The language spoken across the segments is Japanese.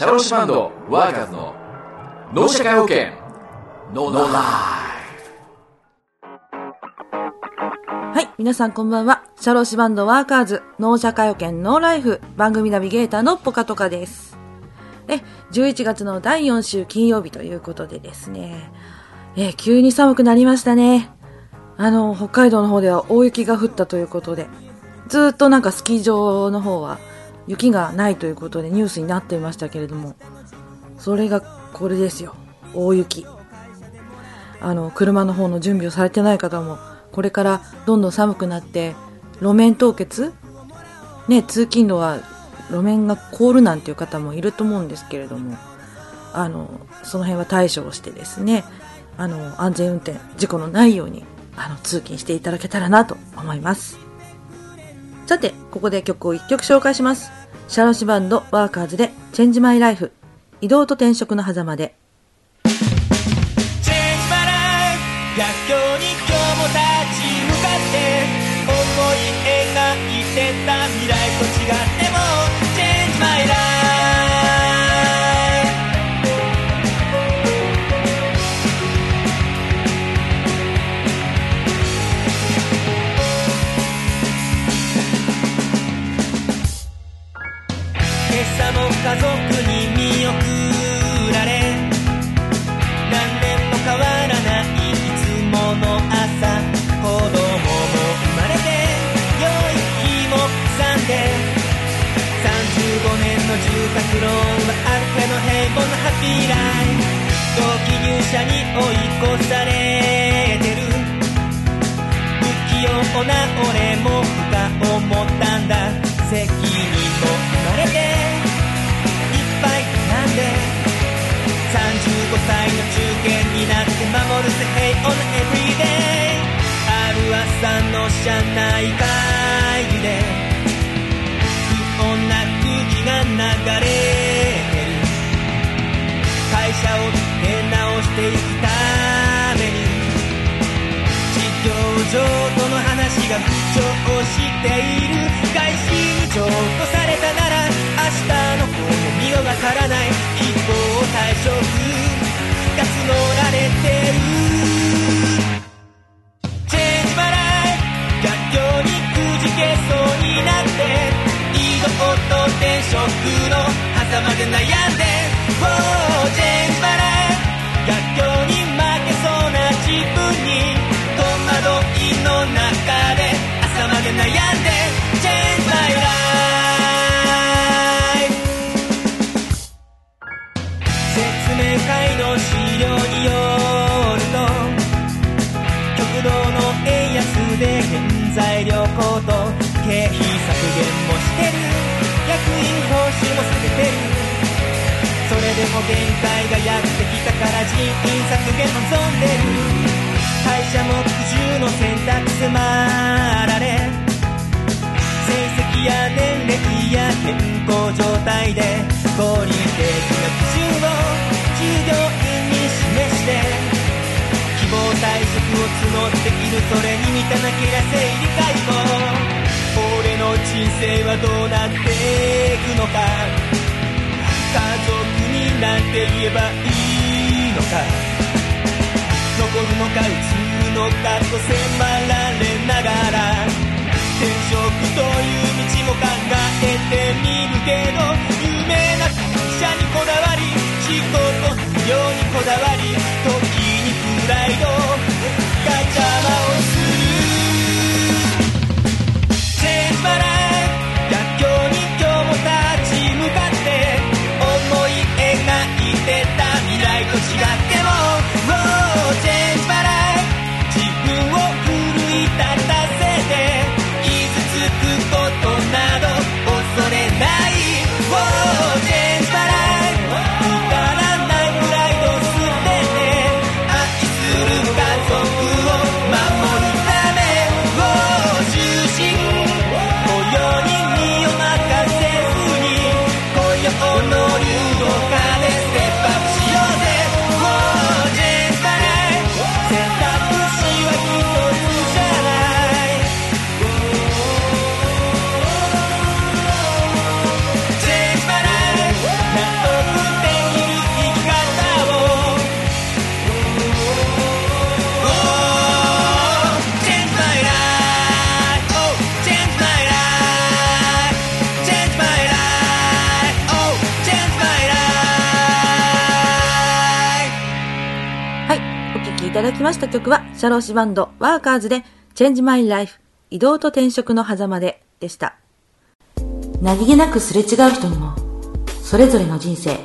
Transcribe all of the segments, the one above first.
シャローシバンドワーカーズの脳社会保険ノーライはい、皆さんこんばんは。シャローシバンドワーカーズ、脳社会保険ノーライフ、番組ナビゲーターのポカトカです。え、11月の第4週金曜日ということでですね、え、急に寒くなりましたね。あの、北海道の方では大雪が降ったということで、ずっとなんかスキー場の方は雪がないということでニュースになっていましたけれども、それがこれですよ。大雪。あの、車の方の準備をされてない方も、これからどんどん寒くなって、路面凍結？ね、通勤路は路面が凍るなんていう方もいると思うんですけれども、あの、その辺は対処をしてですね、あの、安全運転、事故のないように、あの、通勤していただけたらなと思います。さて、ここで曲を一曲紹介します。シャロシバンドワーカーズで、チェンジマイライフ、移動と転職の狭間で、刻んで35年の住宅ローンはある程度平凡なハッピーライフ。同期入社に追い越されてる。不器用な俺もふか思ったんだ。責任も生まれて。いっぱいなんで。35歳の中堅になって守るぜ。平穏な everyday ある朝の車内会議で。が流れる会社を出直していくために事業上との話が浮上している外心譲渡されたなら明日の子も見よがからない一方退職の選択迫られ。成績や年齢や健康状態で合理的な基準を従業員に示して希望退職を募っているそれに満たなけりゃ生理解も。俺の人生はどうなっていくのか。家族になんて言えばいいのか。残るのか移るの数と迫られながら転職という道も考えてみるけど有名な会社にこだわり仕事の量にこだわり時にプライドが邪魔をする。チェンジバラきました曲は、シャローシバンド、ワーカーズで、Change My Life、移動と転職の狭間で、でした。何気なくすれ違う人にも、それぞれの人生、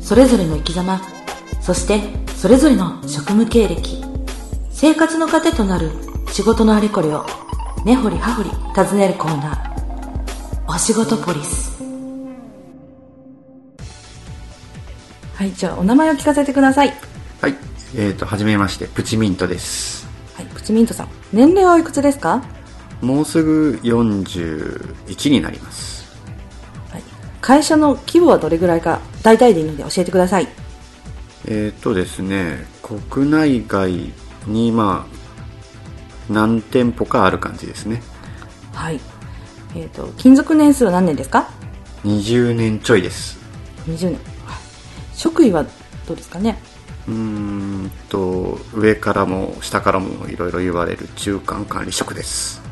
それぞれの生き様、そして、それぞれの職務経歴、生活の糧となる仕事のあれこれを、根掘り葉掘り尋ねるコーナー、お仕事ポリス。はい、じゃあお名前を聞かせてください。はい。えっ、と、はじめまして、プチミントです。はい、プチミントさん。年齢はおいくつですか？もうすぐ41になります。はい。会社の規模はどれぐらいか、大体でいいので教えてください。えっ、とですね、国内外に、まあ、何店舗かある感じですね。はい。えっ、と、勤続年数は何年ですか？20年ちょいです。?20 年。はい。職位はどうですかね？うーんと、上からも下からもいろいろ言われる中間管理職です。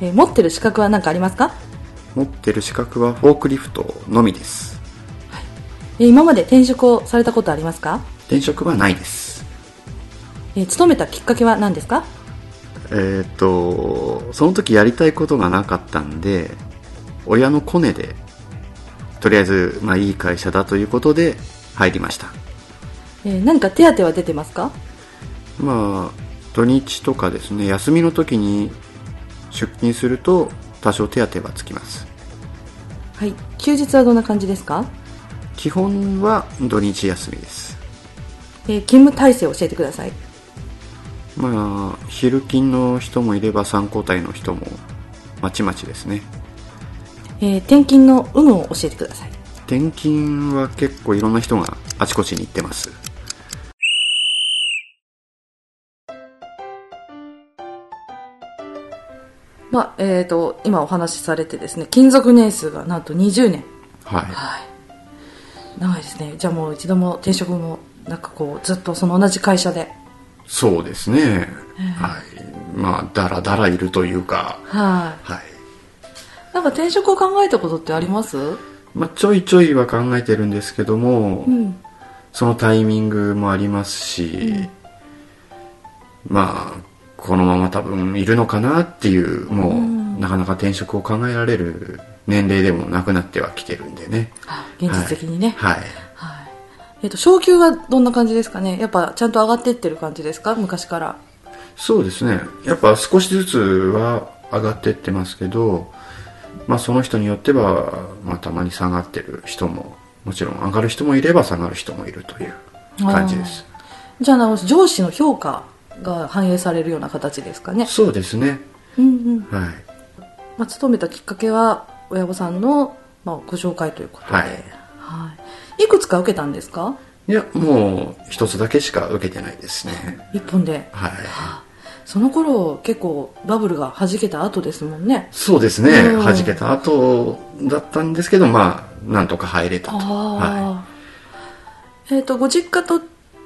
えー持ってる資格は何かありますか？持ってる資格はフォークリフトのみです。えー今まで転職をされたことありますか？転職はないです。えー勤めたきっかけは何ですか？えっ、と、その時やりたいことがなかったんで、親のコネで、とりあえず、まあいい会社だということで入りました。えー何か手当は出てますか？まあ、土日とかですね、休みの時に出勤すると多少手当はつきます。はい。休日はどんな感じですか？基本は土日休みです。えー勤務体制を教えてください。まあ、昼勤の人もいれば3交代の人もまちまちですね。えー転勤の有無を教えてください。転勤は結構いろんな人があちこちに行ってます。まあ、えっ、と、今お話しされてですね、勤続年数がなんと20年。はい。はい。長いですね。じゃあもう一度も転職も、なんかこう、ずっとその同じ会社で。そうですね。はい。まあ、だらだらいるというか、はい。はい。なんか転職を考えたことってあります？まあ、ちょいちょいは考えてるんですけども、うん。そのタイミングもありますし、まあ、このまま多分いるのかなっていう、もう、なかなか転職を考えられる年齢でもなくなってはきてるんでね。あ現実的にね。はい。はい。えっ、と、昇給はどんな感じですかね？やっぱちゃんと上がってってる感じですか？昔から。そうですね。やっぱ少しずつは上がってってますけど、まあその人によっては、まあたまに下がってる人も、もちろん上がる人もいれば下がる人もいるという感じです。じゃあな、上司の評価が反映されるような形ですかね。そうですね。うんうん。はい。まあ、勤めたきっかけは、親御さんの、まあ、ご紹介ということで。はいはい。いくつか受けたんですか？いや、もう一つだけしか受けてないですね。一本で。はい。その頃、結構バブルが弾けた後ですもんね。そうですね。うん弾けた後だったんですけど、まあ、なんとか入れたと。はああ。えっ、と、ご実家と、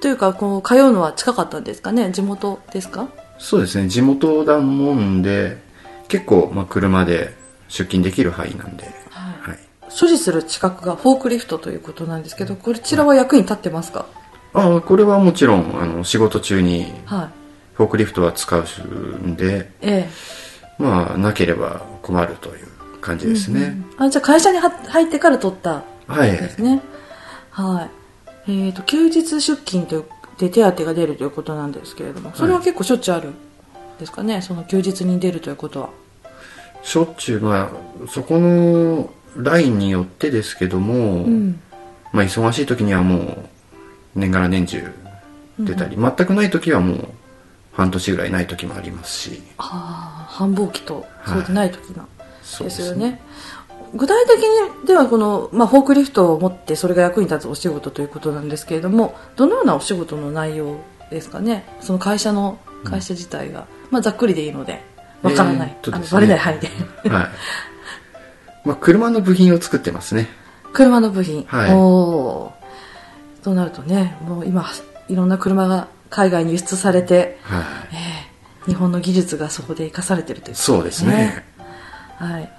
というか、こう、通うのは近かったんですかね？地元ですか？い。そうですね。地元だもんで、結構、まあ、車で出勤できる範囲なんで。はいはい。所持する資格がフォークリフトということなんですけど、こちらは役に立ってますか？あこれはもちろんあの仕事中にはい。フォークリフトは使うんでええ。まあなければ困るという感じですね、あ、じゃあ会社には入ってから取ったはいですね？はい。えっ、と、休日出勤というで手当が出るということなんですけれども、それは結構しょっちゅうあるんですかね、その休日に出るということは。しょっちゅうまあそこのラインによってですけども、うん。まあ忙しい時にはもう年がら年中出たり、全くない時はもう半年ぐらいない時もありますしああ、繁忙期と、はいそうでない時が。そうですよね。具体的にではこの、まあ、フォークリフトを持ってそれが役に立つお仕事ということなんですけれどもどのようなお仕事の内容ですかね？その会社の会社自体が、まあ、ざっくりでいいのでわからない、えーね。バレない範囲で。はい。まあ車の部品を作ってますね。車の部品、はい。おー。となるとねもう今いろんな車が海外に輸出されて、はい。えー日本の技術がそこで生かされてるということそうですね。はい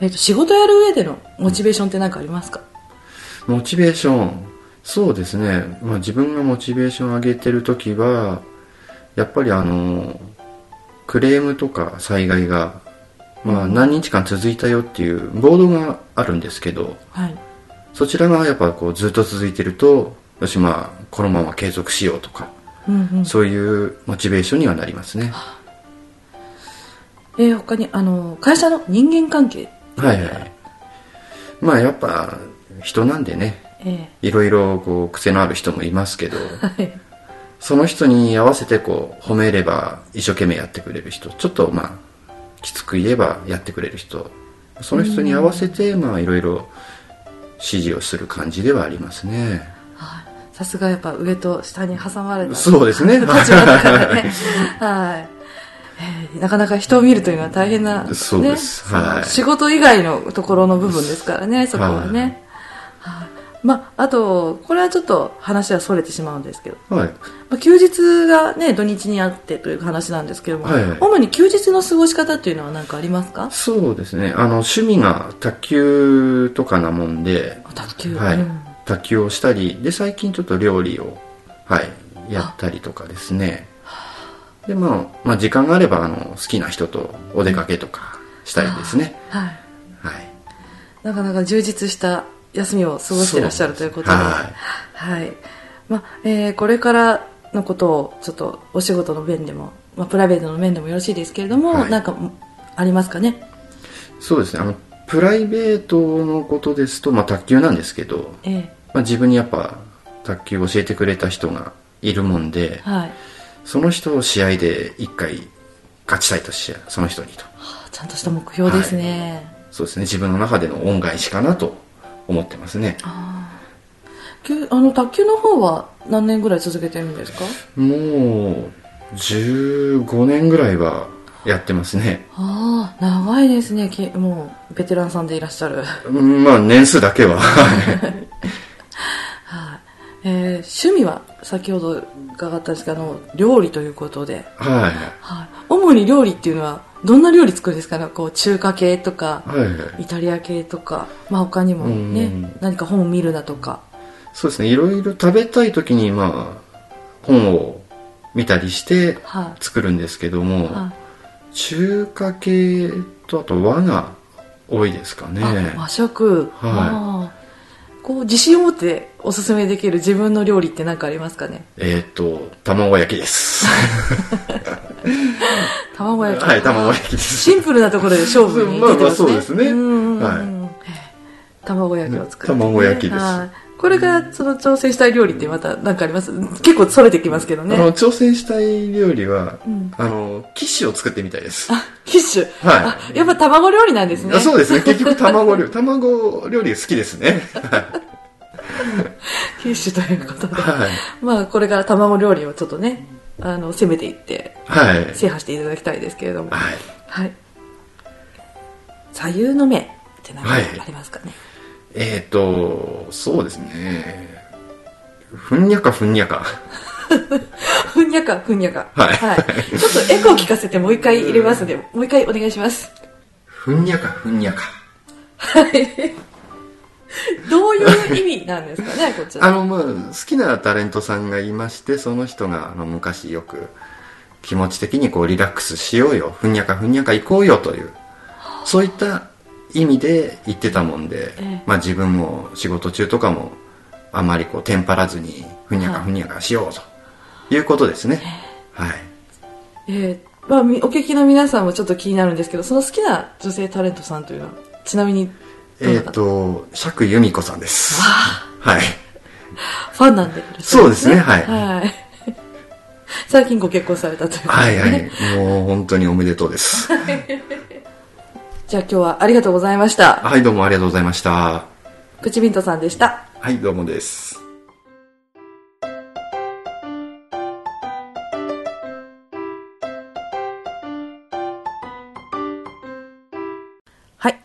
えー、と仕事やる上でのモチベーションって何かありますか、モチベーションそうですね、まあ、自分がモチベーションを上げてる時はやっぱりあのクレームとか災害が、まあ、何日間続いたよっていうボードがあるんですけどはい。そちらがやっぱこうずっと続いてるとよしまあこのまま継続しようとかうんうん。そういうモチベーションにはなりますねえー、他に、あの、会社の人間関係。はいはいまあやっぱ人なんでねえいろいろこう癖のある人もいますけどー、はい。その人に合わせてこう褒めれば一生懸命やってくれる人ちょっとまあきつく言えばやってくれる人その人に合わせてまあいろいろ指示をする感じではありますねさすがやっぱ上と下に挟まれた。そうですね立場だからね。はい。え ーなかなか人を見るというのは大変な、ね、そうです。はい。仕事以外のところの部分ですからね、そこはね。はい。まあ、あと、これはちょっと話はそれてしまうんですけど、はい。まあ、休日がね、土日にあってという話なんですけども、はい。はい主に休日の過ごし方っていうのは何かありますか？そうですね。あの趣味が卓球とかなもんで、卓球。はい。うん。卓球をしたりで最近ちょっと料理を、はい、やったりとかですねで、まあ、まあ時間があればあの好きな人とお出かけとかしたりですね、はい。はい。なかなか充実した休みを過ごしていらっしゃるということで、ははい。まあ、えーこれからのことをちょっとお仕事の面でも、まあ、プライベートの面でもよろしいですけれども、はい。なんかありますかね？そうですね。あのプライベートのことですと、まあ、卓球なんですけど、えまあ、自分にやっぱ卓球を教えてくれた人がいるもんでえはい。その人を試合で一回勝ちたいとしその人にとちゃんとした目標ですね。そうですね自分の中での恩返しかなと思ってますねきゅあの、卓球の方は何年ぐらい続けてるんですか？もう15年ぐらいはやってますねああ、長いですね。きもう、ベテランさんでいらっしゃる。うんまあ年数だけははい。えー趣味は、先ほど伺ったんですけど、あの、料理ということで、はいはい。主に料理っていうのは、どんな料理作るんですか？ねこう、中華系とか、はいはい。イタリア系とか、まあ他にもうんね、何か本を見るだとか。そうですね。いろいろ食べたい時にまあ本を見たりしてはい。作るんですけども、は中華系とあと和が多いですかね。和食。はいこう、自信を持っておすすめできる自分の料理って何かありますかね？えっ、と卵焼きです。卵焼き。はい卵焼きです。シンプルなところで勝負に出てますね。まあまあそうですね。はい。卵焼きを作って、ね。卵焼きです。はいこれが、その挑戦したい料理ってまた何かあります？結構それてきますけどね。あの挑戦したい料理は、んあのキッシュを作ってみたいですあ、キッシュ？はいあ、やっぱ卵料理なんですね。あそうですね結局卵料理卵料理好きですねキッシュということで。はいまあ、これから卵料理をちょっとね、あの、攻めていって、はい制覇していただきたいですけれども。はいはい。左右の目って何かはいありますかね？えっ、とそうですねふんにゃかふんにゃか ふんにゃか、ふんにゃか。はいちょっとエコー聞かせてもう一回入れますので、もう一回お願いします。ふんにゃかふんにゃかはい。どういう意味なんですかね、こちら。あのまあ好きなタレントさんがいましてその人があの昔よく気持ち的にこうリラックスしようよふんにゃかふんにゃか行こうよというそういった意味で言ってたもんで、ええ。まあ自分も仕事中とかもあまりこうテンパらずにふんにゃかふんにゃかしようということですね。はい。えーまあ、みお聞きの皆さんもちょっと気になるんですけど、その好きな女性タレントさんというのは、ちなみに、どえっ、なたと釈由美子さんです。はい。ファンなんでいらっしゃるんそうですね。はい。はい。最近ご結婚されたということで、ね。はいはい。もう本当におめでとうです じゃあ今日はありがとうございました。はいどうもありがとうございましたプチビントさんでした。はいどうもですはい。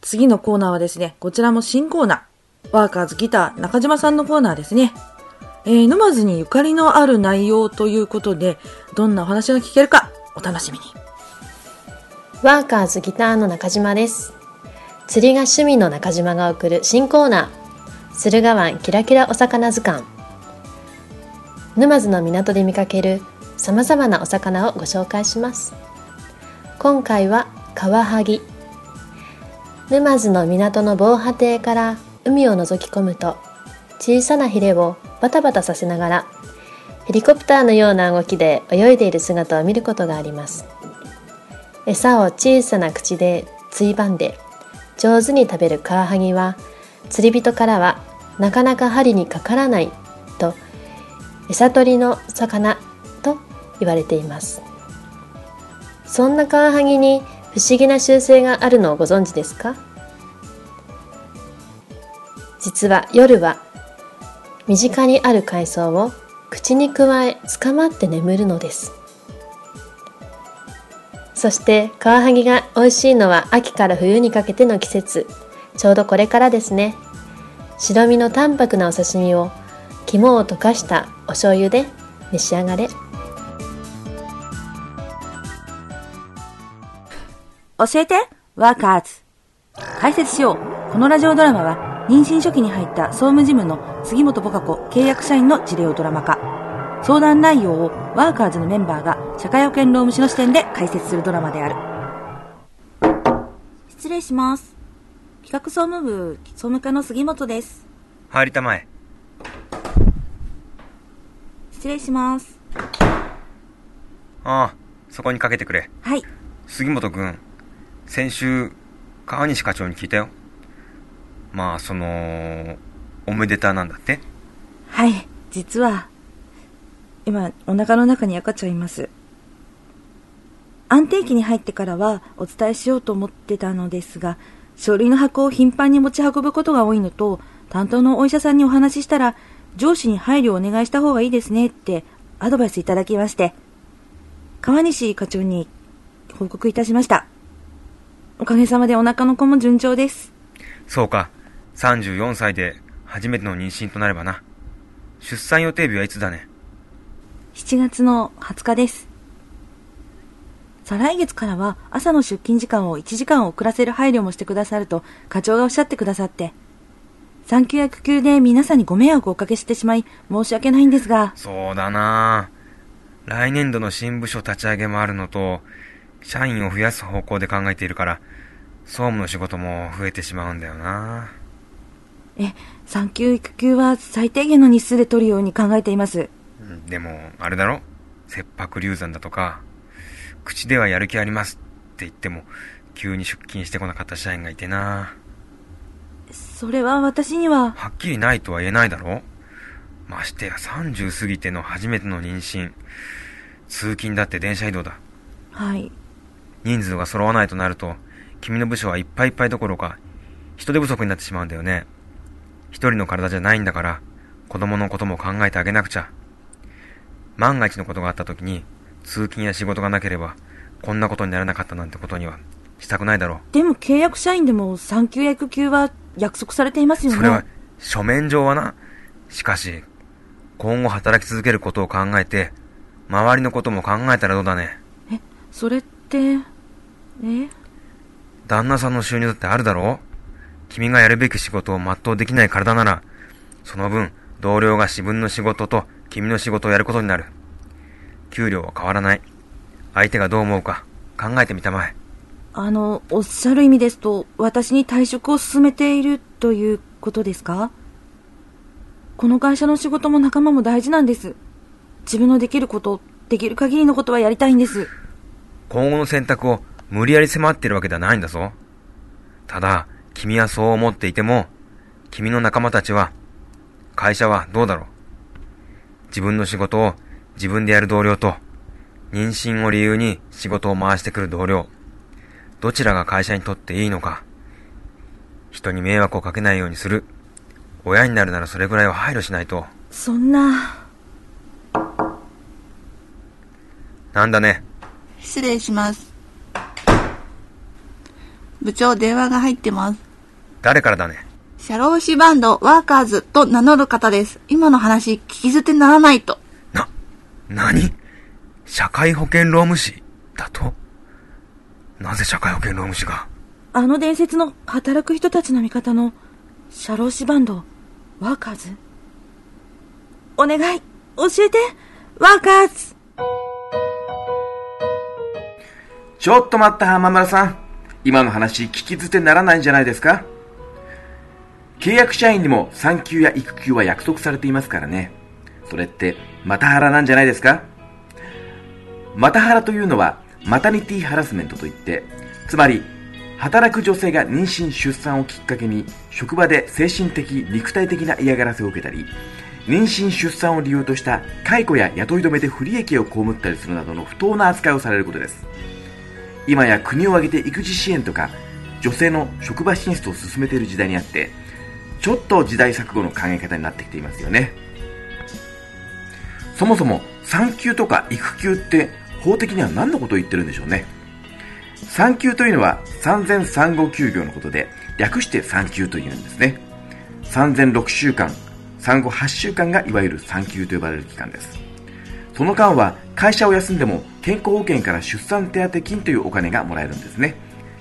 次のコーナーはですね、こちらも新コーナー。ワーカーズギター中島さんのコーナーですね。えー、沼津にゆかりのある内容ということで、どんなお話が聞けるか、お楽しみに。ワーカーズギターの中島です。釣りが趣味の中島が送る新コーナー、駿河湾キラキラお魚図鑑。沼津の港で見かける様々なお魚をご紹介します今回はカワハギ沼津の港の防波堤から海を覗き込むと小さなヒレをバタバタさせながらヘリコプターのような動きで泳いでいる姿を見ることがあります餌を小さな口でついばんで上手に食べるカワハギは釣り人からはなかなか針にかからないと餌取りの魚と言われています。そんなカワハギに不思議な習性があるのをご存知ですか？実は夜は身近にある海藻を口にくわえ捕まって眠るのです。そしてカワハギが美味しいのは秋から冬にかけての季節。ちょうどこれからですね。白身の淡白なお刺身を肝を溶かしたお醤油で召し上がれ。教えてワーカーズ。解説しよう。このラジオドラマは妊娠初期に入った総務事務の杉本ボカ子契約社員の事例をドラマ化。相談内容をワーカーズのメンバーが社会保険労務士の視点で解説するドラマである失礼します企画総務部総務課の杉本です入りたまえ。失礼しますああ、そこにかけてくれ。はい杉本くん、先週、川西課長に聞いたよ。まあ、その、おめでたなんだって？はい実は今お腹の中に赤ちゃんいます安定期に入ってからはお伝えしようと思ってたのですが書類の箱を頻繁に持ち運ぶことが多いのと担当のお医者さんにお話ししたら上司に配慮をお願いした方がいいですねってアドバイスいただきまして川西課長に報告いたしましたおかげさまでお腹の子も順調ですそうか。34歳で初めての妊娠となればな。出産予定日はいつだね。7月の20日です。再来月からは朝の出勤時間を1時間遅らせる配慮もしてくださると課長がおっしゃってくださって、産休や育休で皆さんにご迷惑をおかけしてしまい申し訳ないんですが、そうだな来年度の新部署立ち上げもあるのと、社員を増やす方向で考えているから、総務の仕事も増えてしまうんだよなえ、産休育休は最低限の日数で取るように考えています。うんでも、あれだろ？切迫流産だとか、口ではやる気ありますって言っても、急に出勤してこなかった社員がいてなそれは私には、はっきりないとは言えないだろ？ましてや30過ぎての初めての妊娠。通勤だって電車移動だ。はい。人数が揃わないとなると、君の部署はいっぱいいっぱいどころか、人手不足になってしまうんだよね。一人の体じゃないんだから、子供のことも考えてあげなくちゃ。万が一のことがあった時に、通勤や仕事がなければ、こんなことにならなかったなんてことには、したくないだろでも契約社員でも産休や育休は約束されていますよう。ね。それは、書面上はな。しかし、今後働き続けることを考えて、周りのことも考えたらどうだね。え、それって、え？旦那さんの収入だってあるだろう君がやるべき仕事を全うできない体なら、その分、同僚が自分の仕事と君の仕事をやることになる。給料は変わらない。相手がどう思うか考えてみたまえ。あの、おっしゃる意味ですと、私に退職を進めているということですか？この会社の仕事も仲間も大事なんです。自分のできること、できる限りのことはやりたいんです。今後の選択を無理やり迫ってるわけではないんだぞ。ただ、君はそう思っていても、君の仲間たちは、会社はどうだろう？自分の仕事を自分でやる同僚と、妊娠を理由に仕事を回してくる同僚、どちらが会社にとっていいのか、人に迷惑をかけないようにする。親になるならそれぐらいは配慮しないと。そんな、なんだね。失礼します。部長電話が入ってます。誰からだね。社労士バンドワーカーズと名乗る方です。今の話聞き捨てならないと。な、なに社会保険労務士だと？なぜ社会保険労務士が？あの伝説の働く人たちの味方の、社労士バンド、ワーカーズ？お願い、教えて、ワーカーズ。ちょっと待った浜村さん。今の話聞き捨てならないんじゃないですか？契約社員にも産休や育休は約束されていますからね。それって、マタハラなんじゃないですか？マタハラというのは、マタニティハラスメントといって、つまり、働く女性が妊娠出産をきっかけに、職場で精神的、肉体的な嫌がらせを受けたり、妊娠出産を理由とした解雇や雇い止めで不利益を被ったりするなどの不当な扱いをされることです。今や国を挙げて育児支援とか、女性の職場進出を進めている時代にあって、ちょっと時代錯誤の考え方になってきていますよね。そもそも産休とか育休って法的には何のことを言ってるんでしょうね。産休というのは産前産後休業のことで略して産休というんですね。産前6週間、産後8週間がいわゆる産休と呼ばれる期間です。その間は会社を休んでも健康保険から出産手当金というお金がもらえるんですね。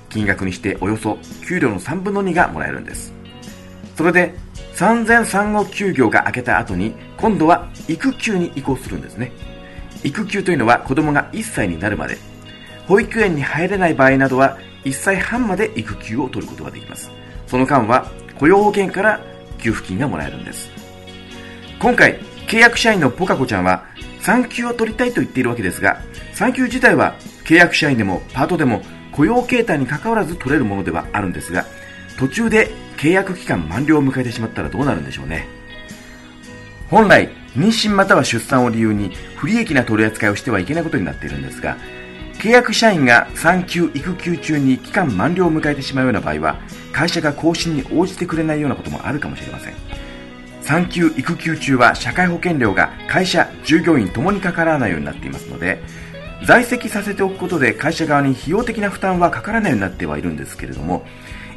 金額にしておよそ給料の3分の2がもらえるんです。それで産前産後休業が明けた後に今度は育休に移行するんですね。育休というのは子供が1歳になるまで保育園に入れない場合などは1歳半まで育休を取ることができます。その間は雇用保険から給付金がもらえるんです。今回契約社員のポカコちゃんは産休を取りたいと言っているわけですが産休自体は契約社員でもパートでも雇用形態に関わらず取れるものではあるんですが途中で契約期間満了を迎えてしまったらどうなるんでしょうね。本来妊娠または出産を理由に不利益な取り扱いをしてはいけないことになっているんですが契約社員が産休育休中に期間満了を迎えてしまうような場合は会社が更新に応じてくれないようなこともあるかもしれません。産休育休中は社会保険料が会社従業員ともにかからないようになっていますので在籍させておくことで会社側に費用的な負担はかからないようになってはいるんですけれども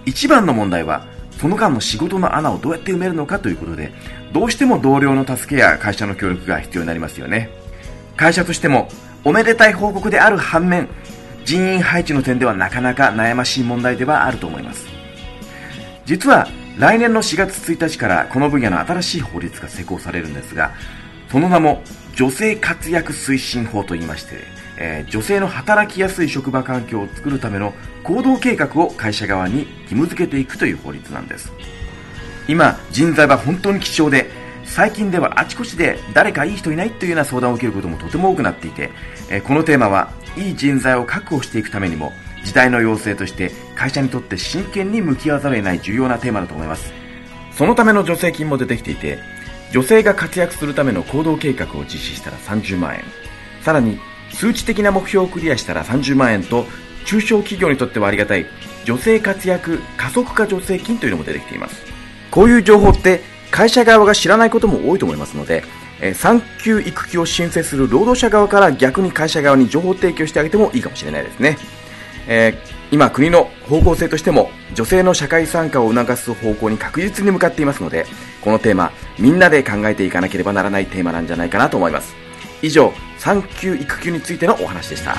一番の問題はその間の仕事の穴をどうやって埋めるのかということでどうしても同僚の助けや会社の協力が必要になりますよね。会社としてもおめでたい報告である反面人員配置の点ではなかなか悩ましい問題ではあると思います。実は来年の4月1日からこの分野の新しい法律が施行されるんですがその名も女性活躍推進法といいまして、えー女性の働きやすい職場環境を作るための行動計画を会社側に義務付けていくという法律なんです。今人材は本当に貴重で最近ではあちこちで誰かいい人いないというような相談を受けることもとても多くなっていて、このテーマはいい人材を確保していくためにも時代の要請として会社にとって真剣に向き合わざるを得ない重要なテーマだと思います。そのための助成金も出てきていて女性が活躍するための行動計画を実施したら30万円。さらに数値的な目標をクリアしたら30万円と中小企業にとってはありがたい女性活躍加速化助成金というのも出てきています。こういう情報って会社側が知らないことも多いと思いますので、産休育休を申請する労働者側から逆に会社側に情報提供してあげてもいいかもしれないですね、えー今国の方向性としても女性の社会参加を促す方向に確実に向かっていますのでこのテーマみんなで考えていかなければならないテーマなんじゃないかなと思います。以上産休育休についてのお話でした。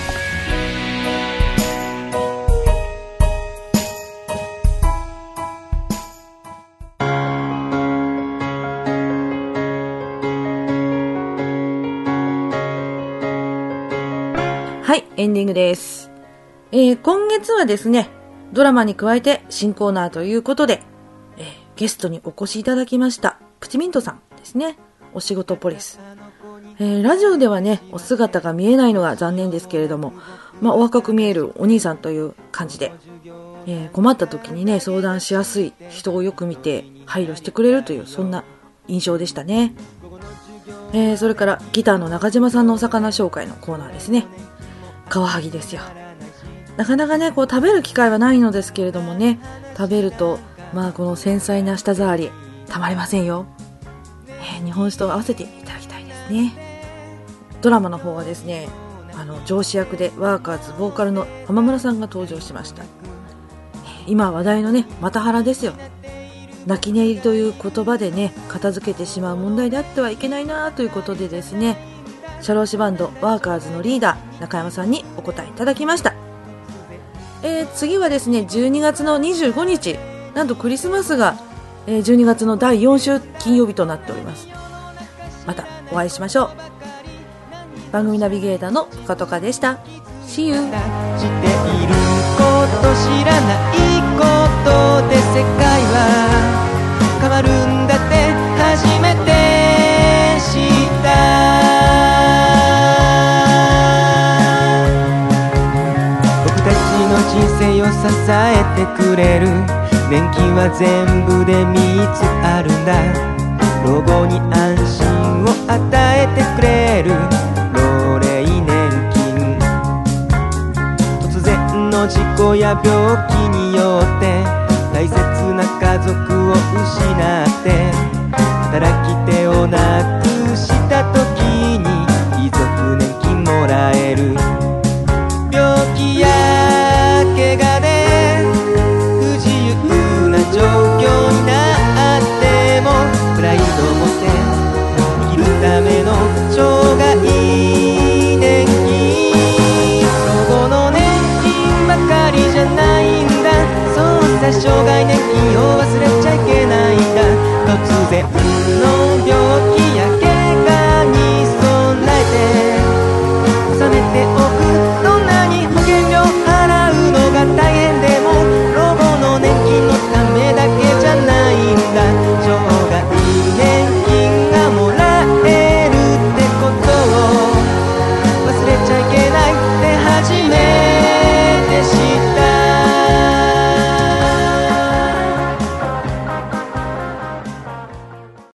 エンディングです。えー今月はですね、ドラマに加えて新コーナーということで、えーゲストにお越しいただきました、プチミントさんですね。お仕事ポリス。えーラジオではね、お姿が見えないのが残念ですけれども、まあ、お若く見えるお兄さんという感じで、えー困った時にね、相談しやすい人をよく見て配慮してくれるという、そんな印象でしたね。えーそれからギターの中島さんのお魚紹介のコーナーですね。カワハギですよ。なかなかね、こう食べる機会はないのですけれどもね、食べると、まあこの繊細な舌触り、たまりませんよ。えー日本酒と合わせていただきたいですね。ドラマの方はですね、あの、上司役でワーカーズボーカルの浜村さんが登場しました。今話題のね、マタハラですよ。泣き寝入りという言葉でね、片付けてしまう問題であってはいけないなということでですね、社労士バンドワーカーズのリーダー中山さんにお答えいただきました。えー次はですね、12月の25日、なんとクリスマスが、えー12月の第4週金曜日となっております。またお会いしましょう。番組ナビゲーターのポカトカでした。See you! していること知らないことで世界は変わるんだ支えてくれる。年金は全部で3つあるんだ。老後に安心を与えてくれる。老齢年金。突然の事故や病気によって大切な家族を失って働き手をなく